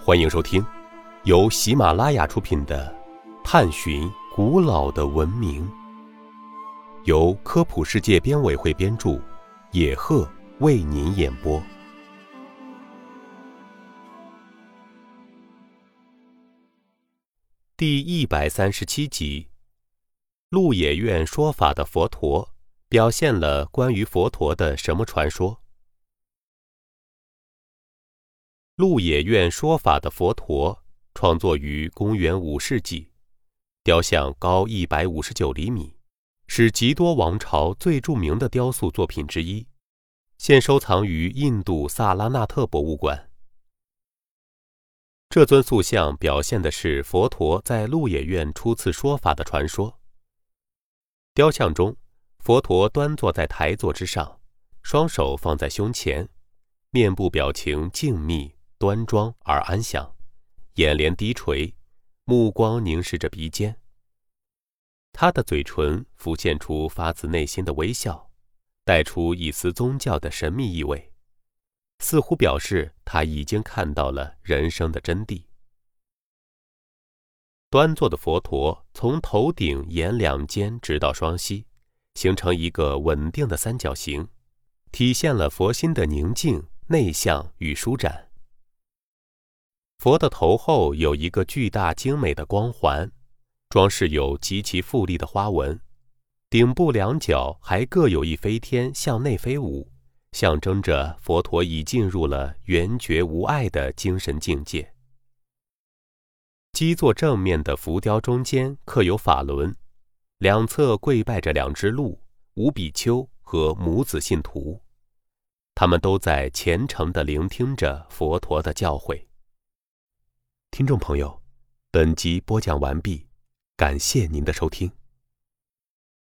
欢迎收听由喜马拉雅出品的《探寻古老的文明》，由科普世界编委会编著，野鹤为您演播。第一百三十七集，鹿野苑说法的佛陀表现了关于佛陀的什么传说？鹿野苑说法的佛陀创作于公元五世纪，雕像高一百五十九厘米，是吉多王朝最著名的雕塑作品之一，现收藏于印度萨拉纳特博物馆。这尊塑像表现的是佛陀在鹿野苑初次说法的传说。雕像中，佛陀端坐在台座之上，双手放在胸前，面部表情静谧。端庄而安详，眼帘低垂，目光凝视着鼻尖。他的嘴唇浮现出发自内心的微笑，带出一丝宗教的神秘意味，似乎表示他已经看到了人生的真谛。端坐的佛陀从头顶沿两肩直到双膝，形成一个稳定的三角形，体现了佛心的宁静、内向与舒展。佛的头后有一个巨大精美的光环，装饰有极其富丽的花纹，顶部两角还各有一飞天向内飞舞，象征着佛陀已进入了圆觉无碍的精神境界。基座正面的浮雕中间刻有法轮，两侧跪拜着两只鹿、五比丘和母子信徒，他们都在虔诚地聆听着佛陀的教诲。听众朋友，本集播讲完毕，感谢您的收听。